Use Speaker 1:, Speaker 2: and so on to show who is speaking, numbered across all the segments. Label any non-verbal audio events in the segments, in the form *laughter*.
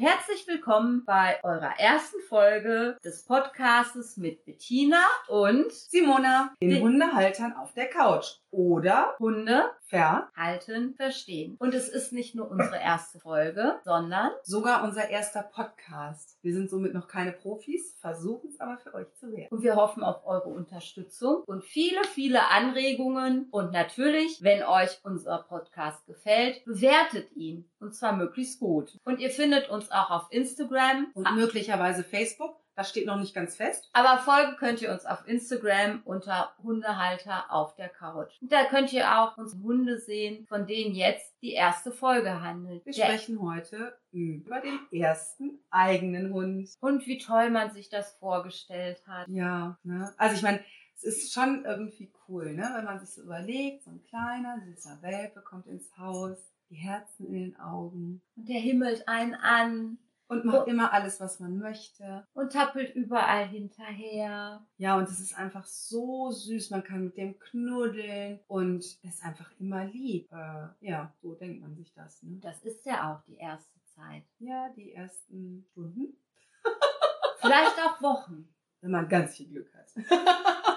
Speaker 1: Und herzlich willkommen bei eurer ersten Folge des Podcastes mit Bettina und
Speaker 2: Simona, den Hundehaltern auf der Couch. Oder
Speaker 1: Hunde
Speaker 2: Ver,
Speaker 1: halten, verstehen. Und es ist nicht nur unsere erste Folge, sondern
Speaker 2: sogar unser erster Podcast. Wir sind somit noch keine Profis, versuchen es aber für euch zu werden.
Speaker 1: und wir hoffen auf eure Unterstützung und viele, viele Anregungen. Und natürlich, wenn euch unser Podcast gefällt, bewertet ihn. Und zwar möglichst gut. Und ihr findet uns auch auf Instagram.
Speaker 2: Und möglicherweise Facebook, das steht noch nicht ganz fest.
Speaker 1: Aber folgen könnt ihr uns auf Instagram unter Hundehalter auf der Couch. Und da könnt ihr auch unsere Hunde sehen, von denen jetzt die erste Folge handelt.
Speaker 2: Wir
Speaker 1: Der-
Speaker 2: sprechen heute über den ersten eigenen Hund.
Speaker 1: und wie toll man sich das vorgestellt hat.
Speaker 2: Ja, ne? Also ich meine, es ist schon irgendwie cool, ne? Wenn man sich so überlegt, so ein kleiner, süßer Welpe kommt ins Haus, die Herzen in den Augen
Speaker 1: Und der himmelt einen an
Speaker 2: und macht
Speaker 1: Oh.
Speaker 2: immer alles, was man möchte.
Speaker 1: und tappelt überall hinterher.
Speaker 2: Ja, und es ist einfach so süß. Man kann mit dem knuddeln und ist einfach immer lieb. Äh, ja, so denkt man sich das. Ne?
Speaker 1: Das ist ja auch die erste Zeit.
Speaker 2: Ja, die ersten Stunden, *laughs* *laughs*
Speaker 1: Vielleicht auch Wochen.
Speaker 2: wenn man ganz viel Glück hat. *laughs*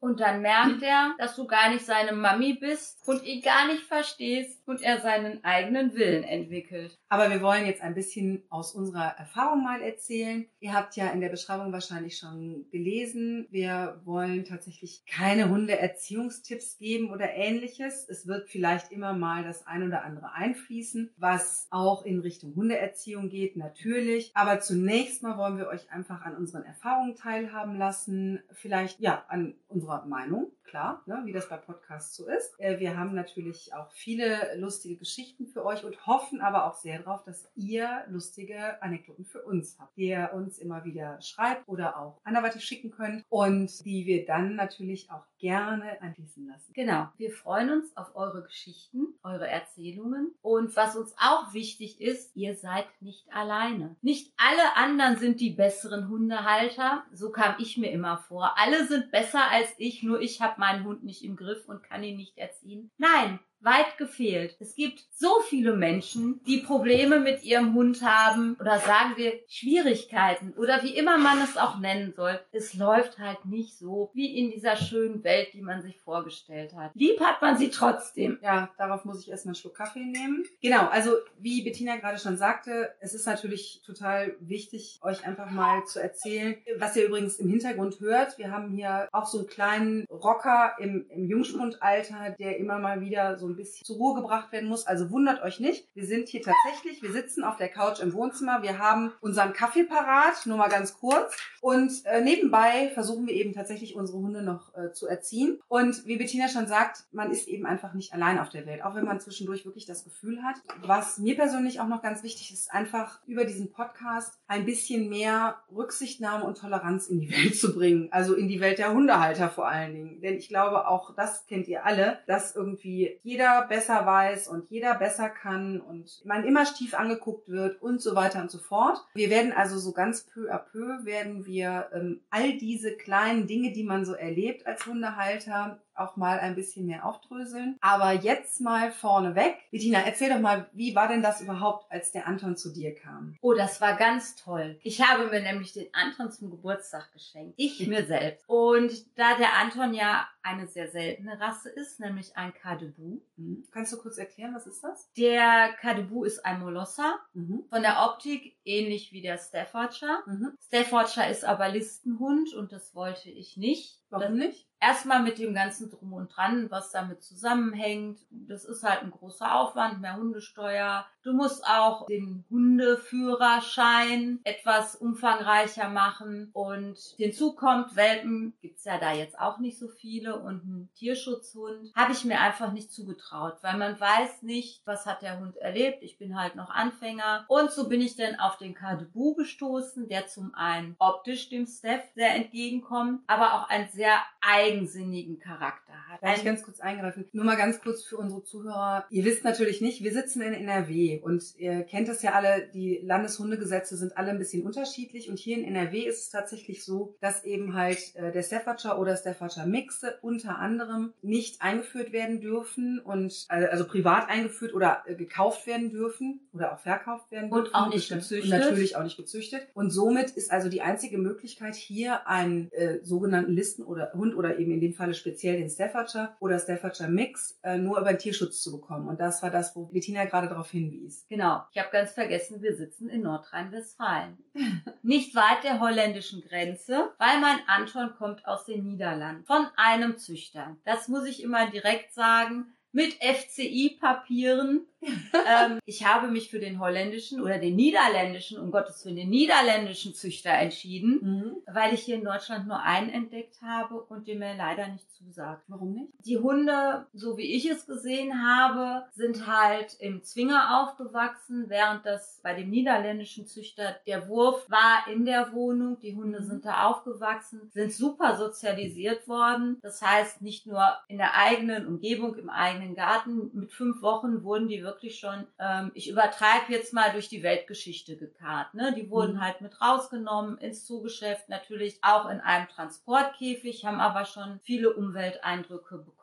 Speaker 1: Und dann merkt er, dass du gar nicht seine Mami bist und ihn gar nicht verstehst und er seinen eigenen Willen entwickelt.
Speaker 2: Aber wir wollen jetzt ein bisschen aus unserer Erfahrung mal erzählen. Ihr habt ja in der Beschreibung wahrscheinlich schon gelesen. Wir wollen tatsächlich keine Hundeerziehungstipps geben oder ähnliches. Es wird vielleicht immer mal das ein oder andere einfließen, was auch in Richtung Hundeerziehung geht, natürlich. Aber zunächst mal wollen wir euch einfach an unseren Erfahrungen teilhaben lassen. Vielleicht, ja, an unserer Meinung, klar, ne, wie das bei Podcasts so ist. Äh, Wir haben natürlich auch viele lustige Geschichten für euch und hoffen aber auch sehr darauf, dass ihr lustige Anekdoten für uns habt, die ihr uns immer wieder schreibt oder auch anderweitig schicken könnt und die wir dann natürlich auch gerne anschließen lassen.
Speaker 1: Genau. Wir freuen uns auf eure Geschichten, eure Erzählungen. Und was uns auch wichtig ist, ihr seid nicht alleine. Nicht alle anderen sind die besseren Hundehalter. So kam ich mir immer vor. Alle sind besser als ich, nur ich habe meinen Hund nicht im Griff und kann ihn nicht erziehen. Nein. Weit gefehlt. Es gibt so viele Menschen, die Probleme mit ihrem Hund haben oder sagen wir Schwierigkeiten oder wie immer man es auch nennen soll. Es läuft halt nicht so wie in dieser schönen Welt, die man sich vorgestellt hat. Lieb hat man sie trotzdem.
Speaker 2: Ja, darauf muss ich erstmal einen Schluck Kaffee nehmen. Genau, also wie Bettina gerade schon sagte, es ist natürlich total wichtig, euch einfach mal zu erzählen, was ihr übrigens im Hintergrund hört. Wir haben hier auch so einen kleinen Rocker im, im Jungspundalter, der immer mal wieder so ein bisschen zur Ruhe gebracht werden muss. Also wundert euch nicht. Wir sind hier tatsächlich, wir sitzen auf der Couch im Wohnzimmer. Wir haben unseren Kaffee parat, nur mal ganz kurz. Und äh, nebenbei versuchen wir eben tatsächlich unsere Hunde noch äh, zu erziehen. Und wie Bettina schon sagt, man ist eben einfach nicht allein auf der Welt. Auch wenn man zwischendurch wirklich das Gefühl hat. Was mir persönlich auch noch ganz wichtig ist, einfach über diesen Podcast ein bisschen mehr Rücksichtnahme und Toleranz in die Welt zu bringen. Also in die Welt der Hundehalter vor allen Dingen. Denn ich glaube, auch das kennt ihr alle, dass irgendwie jeder besser weiß und jeder besser kann und man immer stief angeguckt wird und so weiter und so fort. Wir werden also so ganz peu à peu werden wir ähm, all diese kleinen Dinge, die man so erlebt als Hundehalter, auch mal ein bisschen mehr aufdröseln. Aber jetzt mal vorneweg. Bettina, erzähl doch mal, wie war denn das überhaupt, als der Anton zu dir kam?
Speaker 1: Oh, das war ganz toll. Ich habe mir nämlich den Anton zum Geburtstag geschenkt. Ich *laughs* mir selbst. Und da der Anton ja eine sehr seltene Rasse ist, nämlich ein Kadebu.
Speaker 2: Hm. Kannst du kurz erklären, was ist das?
Speaker 1: Der Kadebu ist ein Molosser.
Speaker 2: Mhm.
Speaker 1: Von der Optik ähnlich wie der Staffordshire.
Speaker 2: Mhm.
Speaker 1: Staffordshire ist aber Listenhund und das wollte ich nicht.
Speaker 2: Warum nicht?
Speaker 1: Erstmal mit dem ganzen Drum und Dran, was damit zusammenhängt. Das ist halt ein großer Aufwand, mehr Hundesteuer. Du musst auch den Hundeführerschein etwas umfangreicher machen. Und hinzu kommt, Welpen gibt's ja da jetzt auch nicht so viele und ein Tierschutzhund habe ich mir einfach nicht zugetraut, weil man weiß nicht, was hat der Hund erlebt. Ich bin halt noch Anfänger. Und so bin ich dann auf den Kadebu gestoßen, der zum einen optisch dem Steph sehr entgegenkommt, aber auch ein sehr eigensinnigen Charakter hat.
Speaker 2: Darf ich ganz kurz eingreifen? Nur mal ganz kurz für unsere Zuhörer. Ihr wisst natürlich nicht, wir sitzen in NRW und ihr kennt das ja alle, die Landeshundegesetze sind alle ein bisschen unterschiedlich und hier in NRW ist es tatsächlich so, dass eben halt äh, der Staffordshire oder Staffordshire Mixe unter anderem nicht eingeführt werden dürfen und äh, also privat eingeführt oder äh, gekauft werden dürfen oder auch verkauft werden dürfen.
Speaker 1: Und auch nicht
Speaker 2: Bestimmt.
Speaker 1: Gezüchtet.
Speaker 2: Natürlich auch nicht gezüchtet. Und somit ist also die einzige Möglichkeit hier einen äh, sogenannten Listen- oder Hund oder eben in dem Falle speziell den Staffordshire oder Staffordshire Mix äh, nur über den Tierschutz zu bekommen. Und das war das, wo Bettina gerade darauf hinwies.
Speaker 1: Genau. Ich habe ganz vergessen, wir sitzen in Nordrhein-Westfalen. *laughs* Nicht weit der holländischen Grenze, weil mein Anton kommt aus den Niederlanden. Von einem Züchter. Das muss ich immer direkt sagen. Mit FCI-Papieren. Ähm, ich habe mich für den holländischen oder den niederländischen, um Gottes Willen, den niederländischen Züchter entschieden, weil ich hier in Deutschland nur einen entdeckt habe und der mir leider nicht zusagt.
Speaker 2: Warum nicht?
Speaker 1: Die Hunde, so wie ich es gesehen habe, sind halt im Zwinger aufgewachsen, während das bei dem niederländischen Züchter der Wurf war in der Wohnung. Die Hunde
Speaker 2: Mhm.
Speaker 1: sind da aufgewachsen, sind super sozialisiert worden. Das heißt, nicht nur in der eigenen Umgebung, im eigenen Garten. Mit fünf Wochen wurden die wirklich schon, ähm, ich übertreibe jetzt mal durch die Weltgeschichte gekarrt. Ne? Die wurden
Speaker 2: Mhm.
Speaker 1: halt mit rausgenommen ins Zugeschäft, natürlich auch in einem Transportkäfig, haben aber schon viele Umwelteindrücke bekommen.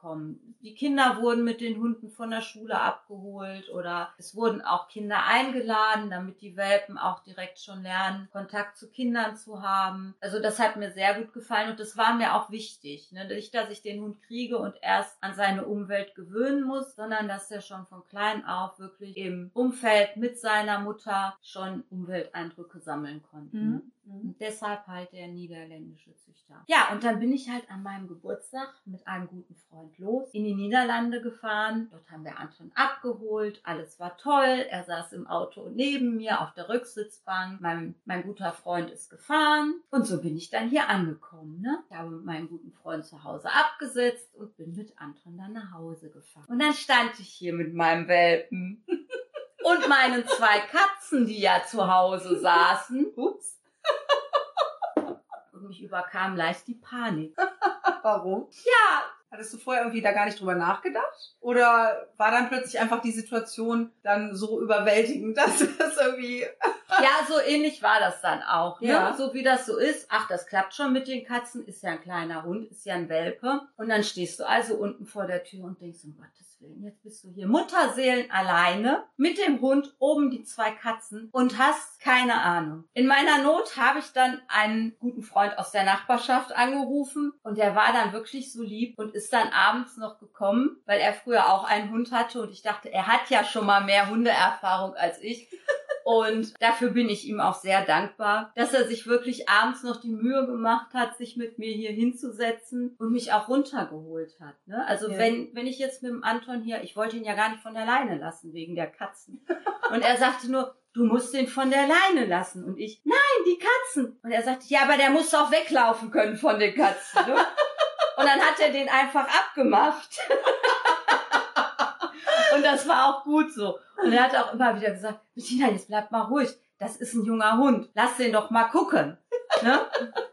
Speaker 1: Die Kinder wurden mit den Hunden von der Schule abgeholt oder es wurden auch Kinder eingeladen, damit die Welpen auch direkt schon lernen, Kontakt zu Kindern zu haben. Also das hat mir sehr gut gefallen und das war mir auch wichtig. Ne? Nicht, dass ich den Hund kriege und erst an seine Umwelt gewöhnen muss, sondern dass er schon von klein auf wirklich im Umfeld mit seiner Mutter schon Umwelteindrücke sammeln konnte. Ne? Und deshalb halt der niederländische Züchter. Ja, und dann bin ich halt an meinem Geburtstag mit einem guten Freund los, in die Niederlande gefahren. Dort haben wir Anton abgeholt. Alles war toll. Er saß im Auto neben mir auf der Rücksitzbank. Mein, mein guter Freund ist gefahren. Und so bin ich dann hier angekommen. Ne? Ich habe mit meinem guten Freund zu Hause abgesetzt und bin mit Anton dann nach Hause gefahren. Und dann stand ich hier mit meinem Welpen. *laughs* Und meinen zwei Katzen, die ja zu Hause saßen.
Speaker 2: Ups.
Speaker 1: Mich überkam leicht die Panik. *laughs*
Speaker 2: Warum?
Speaker 1: Ja,
Speaker 2: Hattest du vorher irgendwie da gar nicht drüber nachgedacht? Oder war dann plötzlich einfach die Situation dann so überwältigend, *laughs* dass das irgendwie... *laughs*
Speaker 1: ja, so ähnlich war das dann auch. Ne?
Speaker 2: Ja.
Speaker 1: So wie das so ist. Ach, das klappt schon mit den Katzen. Ist ja ein kleiner Hund, ist ja ein Welpe. Und dann stehst du also unten vor der Tür und denkst, um Gottes Willen, jetzt bist du hier Mutterseelen alleine mit dem Hund, oben die zwei Katzen und hast keine Ahnung. In meiner Not habe ich dann einen guten Freund aus der Nachbarschaft angerufen und der war dann wirklich so lieb und ist dann abends noch gekommen, weil er früher auch einen Hund hatte und ich dachte, er hat ja schon mal mehr Hundeerfahrung als ich. Und dafür bin ich ihm auch sehr dankbar, dass er sich wirklich abends noch die Mühe gemacht hat, sich mit mir hier hinzusetzen und mich auch runtergeholt hat. Ne? Also
Speaker 2: Ja.
Speaker 1: wenn, wenn ich jetzt mit dem Anton hier, ich wollte ihn ja gar nicht von der Leine lassen wegen der Katzen. *laughs* Und er sagte nur, du musst den von der Leine lassen. Und ich, nein, die Katzen. Und er sagte, ja, aber der muss doch weglaufen können von den Katzen. Ne? *laughs* Und dann hat er den einfach abgemacht. *laughs* Und das war auch gut so. Und er hat auch immer wieder gesagt, Bettina, jetzt bleib mal ruhig. Das ist ein junger Hund. Lass den doch mal gucken. Ne?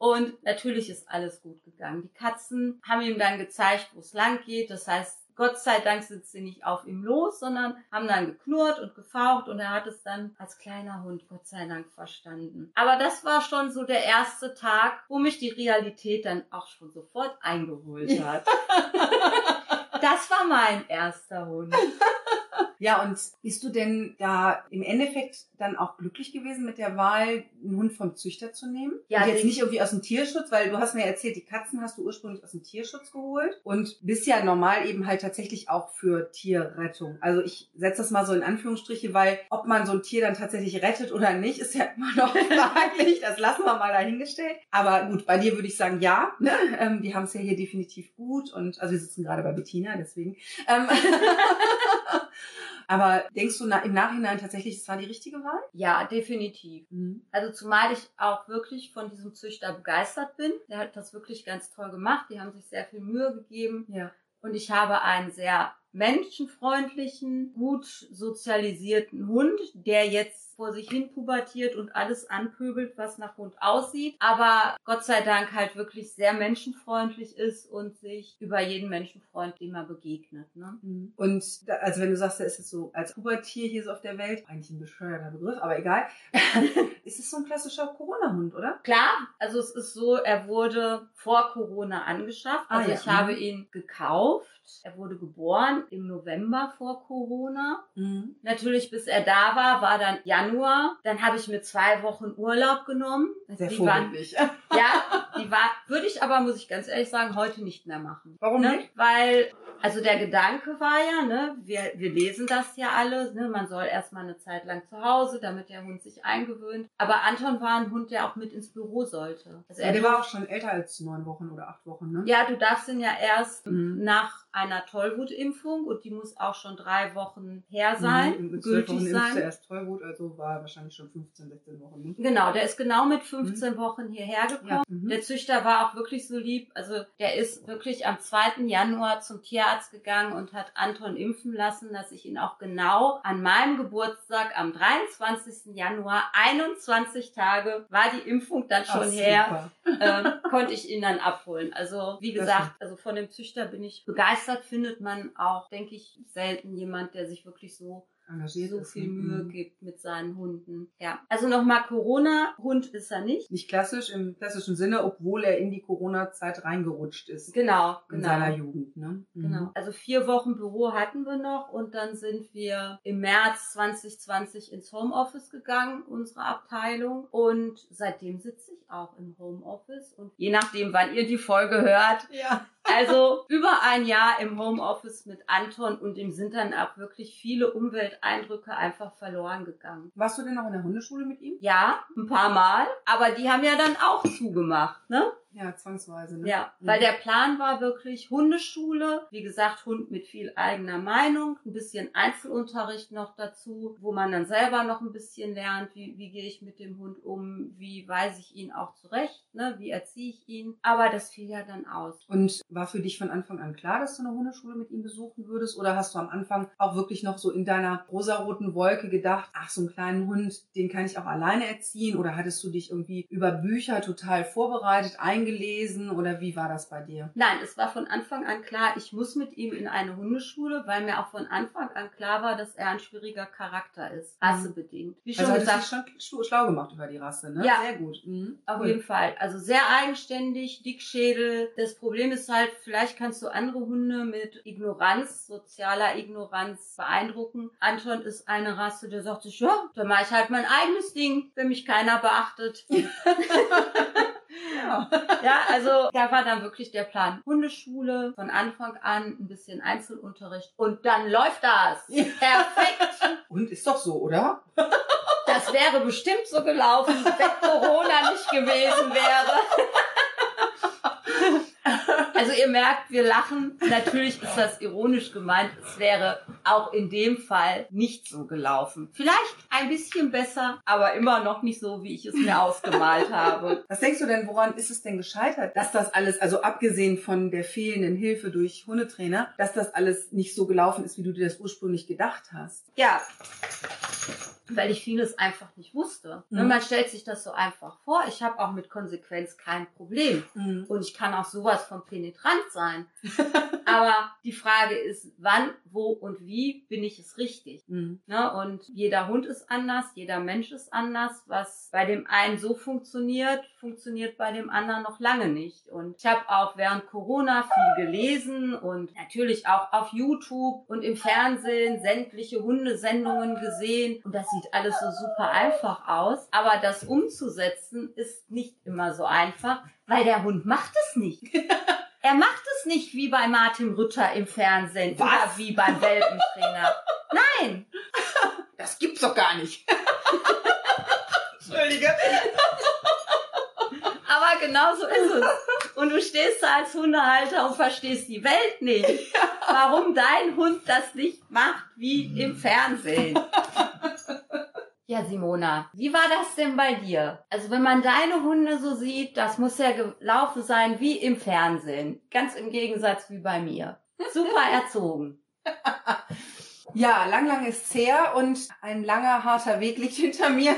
Speaker 1: Und natürlich ist alles gut gegangen. Die Katzen haben ihm dann gezeigt, wo es lang geht. Das heißt, Gott sei Dank sind sie nicht auf ihm los, sondern haben dann geknurrt und gefaucht und er hat es dann als kleiner Hund Gott sei Dank verstanden. Aber das war schon so der erste Tag, wo mich die Realität dann auch schon sofort eingeholt hat. *laughs* das war mein erster Hund. *laughs*
Speaker 2: Ja, und bist du denn da im Endeffekt dann auch glücklich gewesen mit der Wahl, einen Hund vom Züchter zu nehmen?
Speaker 1: Ja,
Speaker 2: und jetzt nicht irgendwie aus dem Tierschutz, weil du hast mir erzählt, die Katzen hast du ursprünglich aus dem Tierschutz geholt und bist ja normal eben halt tatsächlich auch für Tierrettung. Also ich setze das mal so in Anführungsstriche, weil ob man so ein Tier dann tatsächlich rettet oder nicht, ist ja *laughs* immer noch *laughs* fraglich. Das lassen wir mal dahingestellt. Aber gut, bei dir würde ich sagen, ja. Ne? Ähm, die haben es ja hier definitiv gut und also wir sitzen gerade bei Bettina, deswegen. Ähm, *laughs* Aber denkst du im Nachhinein tatsächlich, es war die richtige Wahl?
Speaker 1: Ja, definitiv. Also zumal ich auch wirklich von diesem Züchter begeistert bin. Der hat das wirklich ganz toll gemacht. Die haben sich sehr viel Mühe gegeben.
Speaker 2: Ja.
Speaker 1: Und ich habe einen sehr menschenfreundlichen, gut sozialisierten Hund, der jetzt vor sich hin pubertiert und alles anpöbelt, was nach Hund aussieht, aber Gott sei Dank halt wirklich sehr menschenfreundlich ist und sich über jeden Menschen freut, dem er begegnet. Ne?
Speaker 2: Mhm. Und da, also wenn du sagst, er ist jetzt so als Pubertier hier so auf der Welt, eigentlich ein bescheuerter Begriff, aber egal, *laughs* ist es so ein klassischer Corona-Hund, oder?
Speaker 1: Klar, also es ist so, er wurde vor Corona angeschafft.
Speaker 2: Ah,
Speaker 1: Also
Speaker 2: ja.
Speaker 1: ich habe ihn gekauft. Er wurde geboren im November vor Corona.
Speaker 2: Mhm.
Speaker 1: Natürlich, bis er da war, war dann Januar. Dann habe ich mir zwei Wochen Urlaub genommen.
Speaker 2: Sehr
Speaker 1: die waren, *laughs* ja, die war, würde ich aber, muss ich ganz ehrlich sagen, heute nicht mehr machen.
Speaker 2: Warum
Speaker 1: ne?
Speaker 2: nicht?
Speaker 1: Weil, also der Gedanke war ja, ne, wir, wir lesen das ja alle, ne, man soll erstmal eine Zeit lang zu Hause, damit der Hund sich eingewöhnt. Aber Anton war ein Hund, der auch mit ins Büro sollte. Also
Speaker 2: Ja,
Speaker 1: er
Speaker 2: der war auch schon älter als neun Wochen oder acht Wochen, ne?
Speaker 1: ja, du darfst ihn ja erst
Speaker 2: Mhm.
Speaker 1: nach einer Tollwutimpfung und die muss auch schon drei Wochen her sein,
Speaker 2: Mhm. Mit zwölf
Speaker 1: gültig
Speaker 2: Wochen
Speaker 1: sein.
Speaker 2: erst Tollwut, also war wahrscheinlich schon 15, 16 Wochen. Ne?
Speaker 1: Genau, der ist genau mit 15 Wochen hierher gekommen.
Speaker 2: Ja. Mhm.
Speaker 1: Der Züchter war auch wirklich so lieb. Also der ist wirklich am 2. Januar zum Tierarzt gegangen und hat Anton impfen lassen, dass ich ihn auch genau an meinem Geburtstag am 23. Januar, 21 Tage, war die Impfung dann schon
Speaker 2: Ach,
Speaker 1: her, ähm, konnte ich ihn dann abholen. Also wie gesagt, also von dem Züchter bin ich begeistert, findet man auch, denke ich, selten jemand, der sich wirklich so
Speaker 2: Engagiert
Speaker 1: so viel
Speaker 2: ne?
Speaker 1: Mühe
Speaker 2: Mhm.
Speaker 1: gibt mit seinen Hunden. Ja. Also nochmal Corona, Hund ist er nicht.
Speaker 2: Nicht klassisch im klassischen Sinne, obwohl er in die Corona-Zeit reingerutscht ist.
Speaker 1: Genau,
Speaker 2: In
Speaker 1: genau.
Speaker 2: seiner Jugend, ne? Mhm.
Speaker 1: Genau. Also vier Wochen Büro hatten wir noch und dann sind wir im März 2020 ins Homeoffice gegangen, unsere Abteilung. Und seitdem sitze ich auch im Homeoffice und je nachdem, wann ihr die Folge hört,
Speaker 2: Ja.
Speaker 1: Also über ein Jahr im Homeoffice mit Anton und ihm sind dann auch wirklich viele Umwelteindrücke einfach verloren gegangen.
Speaker 2: Warst du denn noch in der Hundeschule mit ihm?
Speaker 1: Ja, ein paar Mal, aber die haben ja dann auch zugemacht, ne?
Speaker 2: Ja, zwangsweise, ne?
Speaker 1: Ja,
Speaker 2: Mhm.
Speaker 1: weil der Plan war wirklich Hundeschule, wie gesagt, Hund mit viel eigener Meinung, ein bisschen Einzelunterricht noch dazu, wo man dann selber noch ein bisschen lernt, wie, wie gehe ich mit dem Hund um, wie weise ich ihn auch zurecht, ne, wie erziehe ich ihn. Aber das fiel ja dann aus.
Speaker 2: Und war für dich von Anfang an klar, dass du eine Hundeschule mit ihm besuchen würdest? Oder hast du am Anfang auch wirklich noch so in deiner rosaroten Wolke gedacht, ach, so einen kleinen Hund, den kann ich auch alleine erziehen? Oder hattest du dich irgendwie über Bücher total vorbereitet, eingelesen? Oder wie war das bei dir?
Speaker 1: Nein, es war von Anfang an klar, ich muss mit ihm in eine Hundeschule, weil mir auch von Anfang an klar war, dass er ein schwieriger Charakter ist, rassebedingt. Wie schon
Speaker 2: also
Speaker 1: gesagt,
Speaker 2: hast du dich schon schlau- schlau gemacht über die Rasse, ne?
Speaker 1: Ja.
Speaker 2: Sehr gut. Mhm.
Speaker 1: Auf
Speaker 2: Cool.
Speaker 1: jeden Fall. Also sehr eigenständig, Dickschädel. Das Problem ist halt, vielleicht kannst du andere Hunde mit Ignoranz, sozialer Ignoranz beeindrucken. Anton ist eine Rasse, der sagt sich, ja, dann mache ich halt mein eigenes Ding, wenn mich keiner beachtet. *laughs* *laughs*
Speaker 2: Ja. *laughs*
Speaker 1: ja, also da war dann wirklich der Plan. Hundeschule, von Anfang an ein bisschen Einzelunterricht und dann läuft das. Perfekt.
Speaker 2: Und ist doch so, oder?
Speaker 1: Das wäre bestimmt so gelaufen, wenn Corona nicht gewesen wäre. *laughs* Also ihr merkt, wir lachen. Natürlich ist das ironisch gemeint. Es wäre auch in dem Fall nicht so gelaufen. Vielleicht ein bisschen besser, aber immer noch nicht so, wie ich es mir ausgemalt *laughs* habe.
Speaker 2: Was denkst du denn, woran ist es denn gescheitert, dass das alles, also abgesehen von der fehlenden Hilfe durch Hundetrainer, dass das alles nicht so gelaufen ist, wie du dir das ursprünglich gedacht hast?
Speaker 1: Ja, weil ich vieles einfach nicht wusste.
Speaker 2: Mhm.
Speaker 1: Man stellt sich das so einfach vor. Ich habe auch mit Konsequenz kein Problem. Und ich kann auch sowas von penetrant sein. *laughs* Aber die Frage ist, wann, wo und wie bin ich es richtig?
Speaker 2: Mhm.
Speaker 1: Ne? Und jeder Hund ist anders, jeder Mensch ist anders. Was bei dem einen so funktioniert, funktioniert bei dem anderen noch lange nicht. Und ich habe auch während Corona viel gelesen und natürlich auch auf YouTube und im Fernsehen sämtliche Hundesendungen gesehen. Und das sieht alles so super einfach aus. Aber das umzusetzen ist nicht immer so einfach, weil der Hund macht es nicht. *laughs* Er macht es nicht wie bei Martin Rütter im Fernsehen
Speaker 2: Was?
Speaker 1: oder wie beim Welpentrainer. *laughs* Nein,
Speaker 2: Das gibt's doch gar nicht. *laughs* Entschuldige.
Speaker 1: aber genau so ist es. Und du stehst da als Hundehalter und verstehst die Welt nicht. Warum dein Hund das nicht macht wie im Fernsehen. Ja, Simona, wie war das denn bei dir? Also wenn man deine Hunde so sieht, das muss ja gelaufen sein wie im Fernsehen. Ganz im Gegensatz wie bei mir. Super *laughs* erzogen.
Speaker 2: ja, lang, lang ist's her und ein langer, harter Weg liegt hinter mir.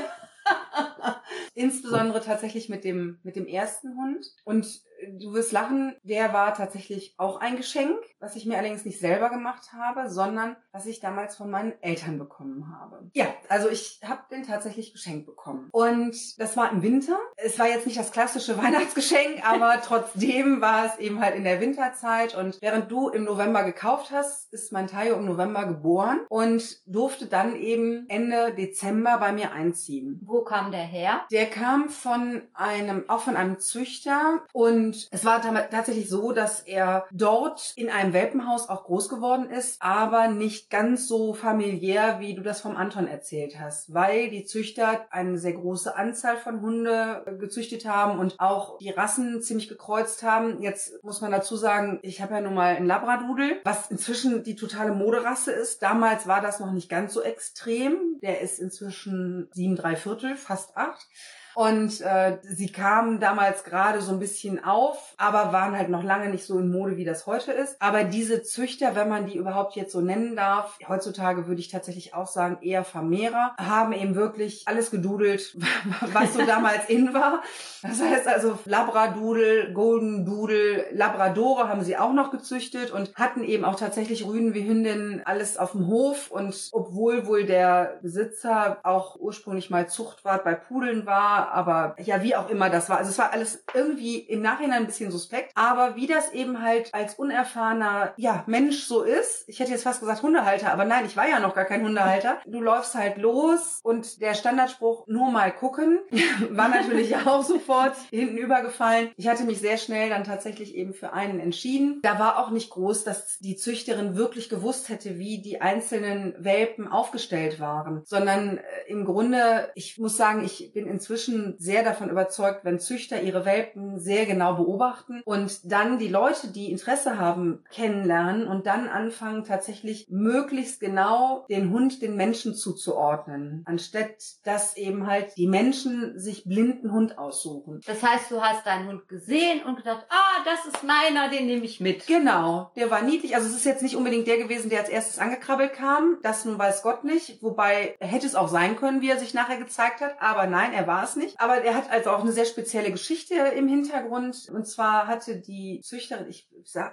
Speaker 2: *laughs* Insbesondere tatsächlich mit dem, mit dem ersten Hund. Und du wirst lachen, der war tatsächlich auch ein Geschenk, was ich mir allerdings nicht selber gemacht habe, sondern was ich damals von meinen Eltern bekommen habe. Ja, also ich habe den tatsächlich geschenkt bekommen. Und das war im Winter. Es war jetzt nicht das klassische *laughs* Weihnachtsgeschenk, aber *laughs* trotzdem war es eben halt in der Winterzeit. Und während du im November gekauft hast, ist mein Tayo im November geboren und durfte dann eben Ende Dezember bei mir einziehen.
Speaker 1: Wo kam der her?
Speaker 2: Der kam von einem, auch von einem Züchter und es war tatsächlich so, dass er dort in einem Welpenhaus auch groß geworden ist, aber nicht ganz so familiär, wie du das vom Anton erzählt hast, weil die Züchter eine sehr große Anzahl von Hunde gezüchtet haben und auch die Rassen ziemlich gekreuzt haben. Jetzt muss man dazu sagen, ich habe ja nun mal einen Labradudel, was inzwischen die totale Moderasse ist. Damals war das noch nicht ganz so extrem. Der ist inzwischen sieben, drei Viertel, fast acht. Und äh, sie kamen damals gerade so ein bisschen auf, aber waren halt noch lange nicht so in Mode, wie das heute ist. Aber diese Züchter, wenn man die überhaupt jetzt so nennen darf, heutzutage würde ich tatsächlich auch sagen, eher Vermehrer, haben eben wirklich alles gedudelt, *laughs* was so damals in war. Das heißt also Labradudel, Golden Doodle, Labradore haben sie auch noch gezüchtet und hatten eben auch tatsächlich Rüden wie Hündinnen alles auf dem Hof. Und obwohl wohl der Besitzer auch ursprünglich mal Zuchtwart bei Pudeln war, aber ja, wie auch immer das war. Also es war alles irgendwie im Nachhinein ein bisschen suspekt. Aber wie das eben halt als unerfahrener ja, Mensch so ist, ich hätte jetzt fast gesagt Hundehalter, aber nein, ich war ja noch gar kein Hundehalter. Du läufst halt los und der Standardspruch nur mal gucken *laughs* war natürlich *laughs* auch sofort hinten übergefallen. Ich hatte mich sehr schnell dann tatsächlich eben für einen entschieden. Da war auch nicht groß, dass die Züchterin wirklich gewusst hätte, wie die einzelnen Welpen aufgestellt waren, sondern äh, im Grunde, ich muss sagen, ich bin inzwischen inzwischen sehr davon überzeugt, wenn Züchter ihre Welpen sehr genau beobachten und dann die Leute, die Interesse haben, kennenlernen und dann anfangen tatsächlich möglichst genau den Hund den Menschen zuzuordnen, anstatt dass eben halt die Menschen sich blinden Hund aussuchen.
Speaker 1: Das heißt, du hast deinen Hund gesehen und gedacht, ah, das ist meiner, den nehme ich mit.
Speaker 2: Genau, der war niedlich. Also es ist jetzt nicht unbedingt der gewesen, der als erstes angekrabbelt kam. Das nun weiß Gott nicht. Wobei hätte es auch sein können, wie er sich nachher gezeigt hat. Aber nein, er war es nicht nicht. Aber er hat also auch eine sehr spezielle Geschichte im Hintergrund. Und zwar hatte die Züchterin, ich,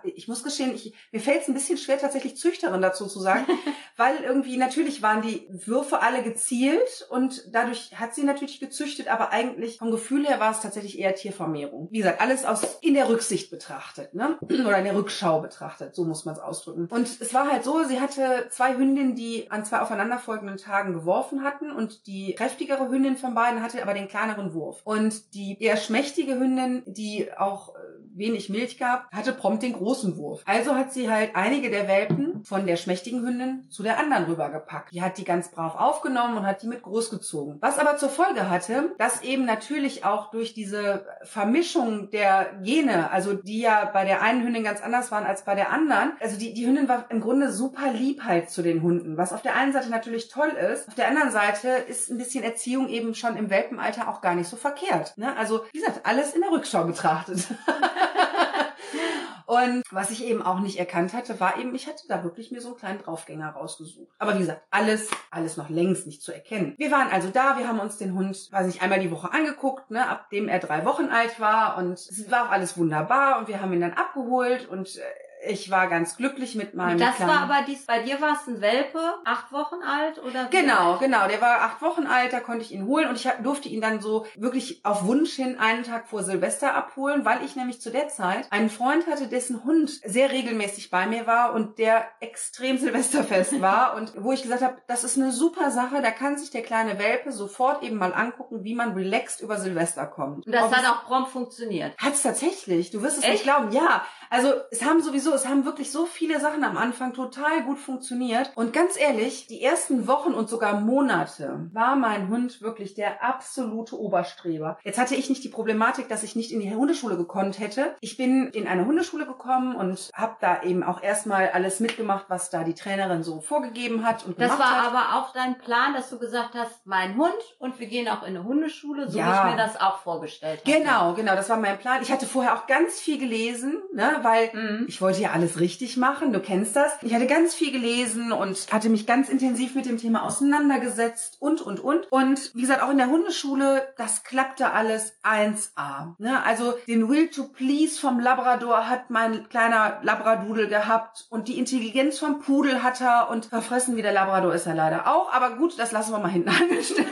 Speaker 2: ich muss gestehen, ich, mir fällt es ein bisschen schwer, tatsächlich Züchterin dazu zu sagen, *laughs* weil irgendwie natürlich waren die Würfe alle gezielt und dadurch hat sie natürlich gezüchtet, aber eigentlich vom Gefühl her war es tatsächlich eher Tiervermehrung. Wie gesagt, alles aus in der Rücksicht betrachtet, ne? *clears throat* Oder in der Rückschau betrachtet, so muss man es ausdrücken. Und es war halt so, sie hatte zwei Hündinnen, die an zwei aufeinanderfolgenden Tagen geworfen hatten und die kräftigere Hündin von beiden hatte aber den kleineren Wurf. Und die eher schmächtige Hündin, die auch äh, wenig Milch gab, hatte prompt den großen Wurf. Also hat sie halt einige der Welpen von der schmächtigen Hündin zu der anderen rübergepackt. Die hat die ganz brav aufgenommen und hat die mit großgezogen. Was aber zur Folge hatte, dass eben natürlich auch durch diese Vermischung der Gene, also die ja bei der einen Hündin ganz anders waren als bei der anderen, also die, die Hündin war im Grunde super lieb halt zu den Hunden, was auf der einen Seite natürlich toll ist. Auf der anderen Seite ist ein bisschen Erziehung eben schon im Welpenalter auch gar nicht so verkehrt. Ne? Also wie gesagt, alles in der Rückschau betrachtet. *laughs* *laughs* Und was ich eben auch nicht erkannt hatte, war eben, ich hatte da wirklich mir so einen kleinen Draufgänger rausgesucht. Aber wie gesagt, alles, alles noch längst nicht zu erkennen. Wir waren also da, wir haben uns den Hund, weiß nicht, einmal die Woche angeguckt, ne, ab dem er drei Wochen alt war und es war auch alles wunderbar und wir haben ihn dann abgeholt und äh, ich war ganz glücklich mit meinem.
Speaker 1: Das kleinen war aber dies, bei dir war es ein Welpe, acht Wochen alt oder?
Speaker 2: Genau, genau. Der war acht Wochen alt, da konnte ich ihn holen und ich durfte ihn dann so wirklich auf Wunsch hin einen Tag vor Silvester abholen, weil ich nämlich zu der Zeit einen Freund hatte, dessen Hund sehr regelmäßig bei mir war und der extrem *laughs* Silvesterfest war und wo ich gesagt habe, das ist eine super Sache, da kann sich der kleine Welpe sofort eben mal angucken, wie man relaxed über Silvester kommt.
Speaker 1: Und das Ob hat auch prompt funktioniert.
Speaker 2: Hat es tatsächlich. Du wirst es Echt? nicht glauben. Ja, also es haben sowieso, es haben wirklich so viele Sachen am Anfang total gut funktioniert. Und ganz ehrlich, die ersten Wochen und sogar Monate war mein Hund wirklich der absolute Oberstreber. Jetzt hatte ich nicht die Problematik, dass ich nicht in die Hundeschule gekonnt hätte. Ich bin in eine Hundeschule gekommen und habe da eben auch erstmal alles mitgemacht, was da die Trainerin so vorgegeben hat und
Speaker 1: Das
Speaker 2: war
Speaker 1: hat. aber auch dein Plan, dass du gesagt hast, mein Hund und wir gehen auch in eine Hundeschule, so ja. wie ich mir das auch vorgestellt habe.
Speaker 2: Genau, genau, das war mein Plan. Ich hatte vorher auch ganz viel gelesen, ne, weil mhm. ich wollte ja alles richtig machen. Du kennst das. Ich hatte ganz viel gelesen und hatte mich ganz intensiv mit dem Thema auseinandergesetzt und, und, und. Und wie gesagt, auch in der Hundeschule, das klappte alles 1A. Ne? Also den Will to Please vom Labrador hat mein kleiner Labradudel gehabt und die Intelligenz vom Pudel hat er und verfressen wie der Labrador ist er leider auch. Aber gut, das lassen wir mal hinten *laughs* angestellt.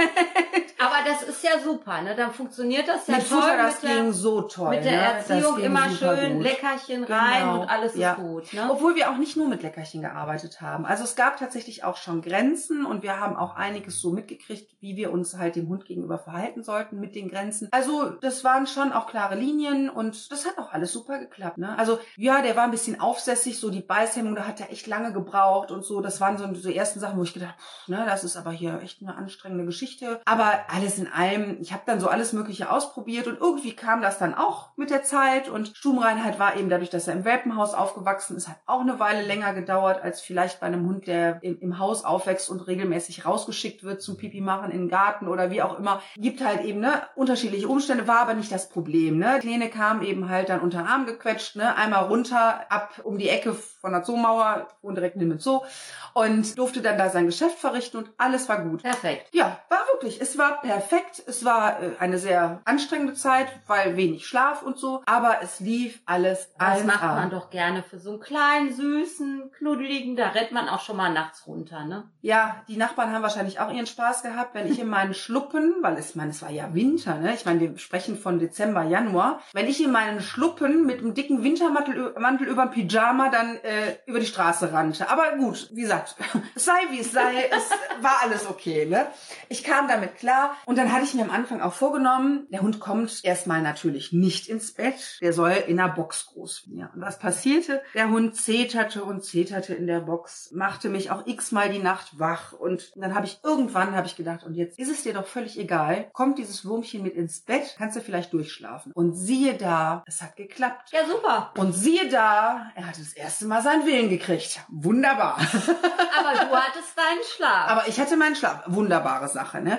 Speaker 1: Aber das ist ja super, ne? Dann funktioniert das ja
Speaker 2: mit
Speaker 1: toll.
Speaker 2: Futter, das ging der, so toll.
Speaker 1: Mit der ne? Erziehung immer schön gut. Leckerchen rein genau. und alles ja. ist gut. Ne?
Speaker 2: Obwohl wir auch nicht nur mit Leckerchen gearbeitet haben. Also es gab tatsächlich auch schon Grenzen und wir haben auch einiges so mitgekriegt, wie wir uns halt dem Hund gegenüber verhalten sollten mit den Grenzen. Also das waren schon auch klare Linien und das hat auch alles super geklappt. Ne? Also ja, der war ein bisschen aufsässig, so die Beißhemmung, da hat er echt lange gebraucht und so. Das waren so die ersten Sachen, wo ich gedacht, pff, ne, das ist aber hier echt eine anstrengende Geschichte. Aber alles in allem, ich habe dann so alles Mögliche ausprobiert und irgendwie kam das dann auch mit der Zeit und Stubenreinheit war eben dadurch, dass er im Welpenhaus aufgewachsen ist, hat auch eine Weile länger gedauert als vielleicht bei einem Hund, der im, im Haus aufwächst und regelmäßig rausgeschickt wird zum Pipi machen in den Garten oder wie auch immer. Gibt halt eben ne, unterschiedliche Umstände, war aber nicht das Problem. Ne? Kleine kam eben halt dann unter den Arm gequetscht, ne? einmal runter, ab um die Ecke von der Zoomauer und direkt neben dem Zoo und durfte dann da sein Geschäft verrichten und alles war gut.
Speaker 1: Perfekt.
Speaker 2: Ja, war wirklich. Es war perfekt. Es war äh, eine sehr anstrengende Zeit, weil wenig Schlaf und so, aber es lief alles
Speaker 1: Das macht man doch gerne für so einen kleinen, süßen, knuddeligen, da rennt man auch schon mal nachts runter, ne?
Speaker 2: Ja, die Nachbarn haben wahrscheinlich auch ihren Spaß gehabt, wenn ich in meinen Schluppen, weil es, ich meine, es war ja Winter, ne? Ich meine, wir sprechen von Dezember, Januar. Wenn ich in meinen Schluppen mit einem dicken Wintermantel Mantel über dem Pyjama dann äh, über die Straße rannte. Aber gut, wie gesagt, *laughs* es sei wie es sei, es war alles okay, ne? Ich kam damit klar und dann hatte ich mir am Anfang auch vorgenommen, der Hund kommt erstmal natürlich nicht ins Bett, der soll in der Box groß werden. Ja, und was passierte? Der Hund zeterte und zeterte in der Box, machte mich auch x-mal die Nacht wach und dann habe ich irgendwann habe ich gedacht, und jetzt ist es dir doch völlig egal, kommt dieses Wurmchen mit ins Bett, kannst du vielleicht durchschlafen. Und siehe da, es hat geklappt.
Speaker 1: Ja, super.
Speaker 2: Und siehe da, er hat das erste Mal seinen Willen gekriegt. Wunderbar.
Speaker 1: Aber du hattest deinen Schlaf.
Speaker 2: Aber ich hatte meinen Schlaf. Wunderbare Sache, ne?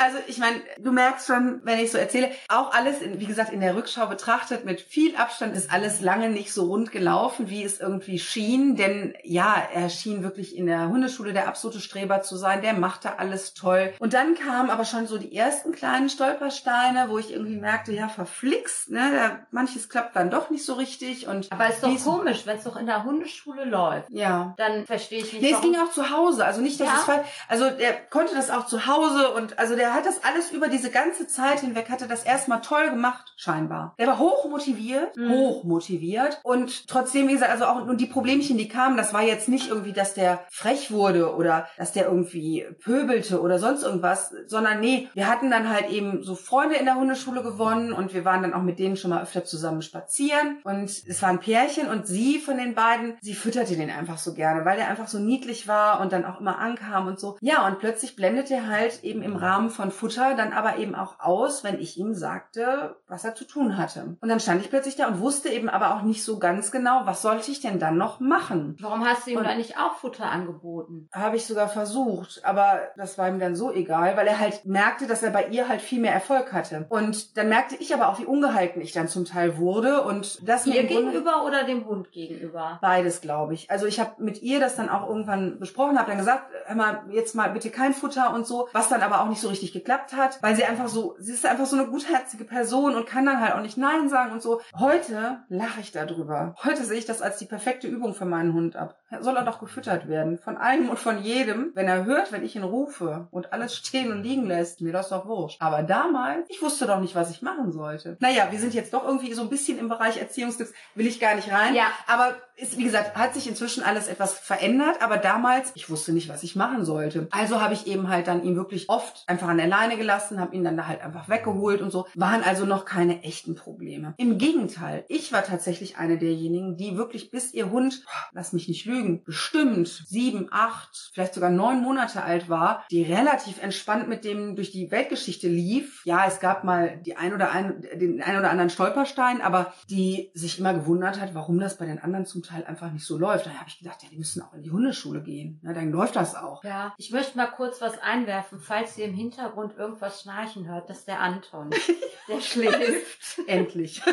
Speaker 2: Also ich meine, du merkst schon, wenn ich so erzähle, auch alles, in, wie gesagt, in der Rückschau betrachtet, mit viel Abstand ist alles lange nicht so rund gelaufen, wie es irgendwie schien. Denn ja, er schien wirklich in der Hundeschule der absolute Streber zu sein. Der machte alles toll. Und dann kamen aber schon so die ersten kleinen Stolpersteine, wo ich irgendwie merkte, ja, verflixt, ne? Manches klappt dann doch nicht so richtig. Und
Speaker 1: aber ist doch komisch, wenn es doch in der Hundeschule läuft.
Speaker 2: Ja.
Speaker 1: Dann verstehe ich nicht.
Speaker 2: Nee, warum. es ging auch zu Hause. Also nicht, dass ja? es. Also der konnte das auch zu Hause und also der hat das alles über diese ganze Zeit hinweg, hat er das erstmal toll gemacht, scheinbar. Der war hoch motiviert, mhm. hoch motiviert und trotzdem, wie gesagt, also auch und die Problemchen, die kamen, das war jetzt nicht irgendwie, dass der frech wurde oder dass der irgendwie pöbelte oder sonst irgendwas, sondern nee, wir hatten dann halt eben so Freunde in der Hundeschule gewonnen und wir waren dann auch mit denen schon mal öfter zusammen spazieren und es war ein Pärchen und sie von den beiden, sie fütterte den einfach so gerne, weil der einfach so niedlich war und dann auch immer ankam und so. Ja, und plötzlich blendet er halt eben im Rahmen von Futter dann aber eben auch aus, wenn ich ihm sagte, was er zu tun hatte. Und dann stand ich plötzlich da und wusste eben aber auch nicht so ganz genau, was sollte ich denn dann noch machen.
Speaker 1: Warum hast du ihm dann nicht auch Futter angeboten?
Speaker 2: Habe ich sogar versucht, aber das war ihm dann so egal, weil er halt merkte, dass er bei ihr halt viel mehr Erfolg hatte. Und dann merkte ich aber auch, wie ungehalten ich dann zum Teil wurde und das
Speaker 1: ihr gegenüber oder dem Hund gegenüber?
Speaker 2: Beides, glaube ich. Also ich habe mit ihr das dann auch irgendwann besprochen, habe dann gesagt, hör mal, jetzt mal bitte kein Futter und so, was dann aber auch nicht so richtig geklappt hat, weil sie einfach so, sie ist einfach so eine gutherzige Person und kann dann halt auch nicht Nein sagen und so. Heute lache ich darüber. Heute sehe ich das als die perfekte Übung für meinen Hund ab. Soll er doch gefüttert werden. Von allem und von jedem. Wenn er hört, wenn ich ihn rufe und alles stehen und liegen lässt, mir das doch wurscht. Aber damals, ich wusste doch nicht, was ich machen sollte. Naja, wir sind jetzt doch irgendwie so ein bisschen im Bereich Erziehungstipps. Will ich gar nicht rein.
Speaker 1: Ja.
Speaker 2: Aber ist, wie gesagt, hat sich inzwischen alles etwas verändert. Aber damals, ich wusste nicht, was ich machen sollte. Also habe ich eben halt dann ihn wirklich oft einfach an der Leine gelassen, habe ihn dann da halt einfach weggeholt und so. Waren also noch keine echten Probleme. Im Gegenteil, ich war tatsächlich eine derjenigen, die wirklich bis ihr Hund, lass mich nicht lügen, bestimmt sieben, acht, vielleicht sogar neun Monate alt war, die relativ entspannt mit dem durch die Weltgeschichte lief. Ja, es gab mal die ein oder ein, den ein oder anderen Stolperstein, aber die sich immer gewundert hat, warum das bei den anderen zum Teil einfach nicht so läuft. Da habe ich gedacht, ja, die müssen auch in die Hundeschule gehen. Ja, dann läuft das auch.
Speaker 1: Ja, ich möchte mal kurz was einwerfen, falls ihr im Hintergrund irgendwas schnarchen hört, das ist der Anton. *laughs* Der schläft. *laughs*
Speaker 2: Endlich. *laughs*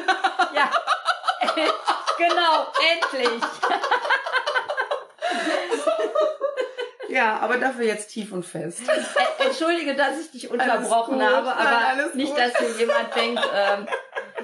Speaker 1: Ja, genau, endlich.
Speaker 2: Ja, aber dafür jetzt tief und fest.
Speaker 1: Äh, Entschuldige, dass ich dich unterbrochen
Speaker 2: gut.
Speaker 1: habe,
Speaker 2: Nein,
Speaker 1: aber
Speaker 2: alles
Speaker 1: nicht,
Speaker 2: gut.
Speaker 1: dass hier jemand denkt, ähm,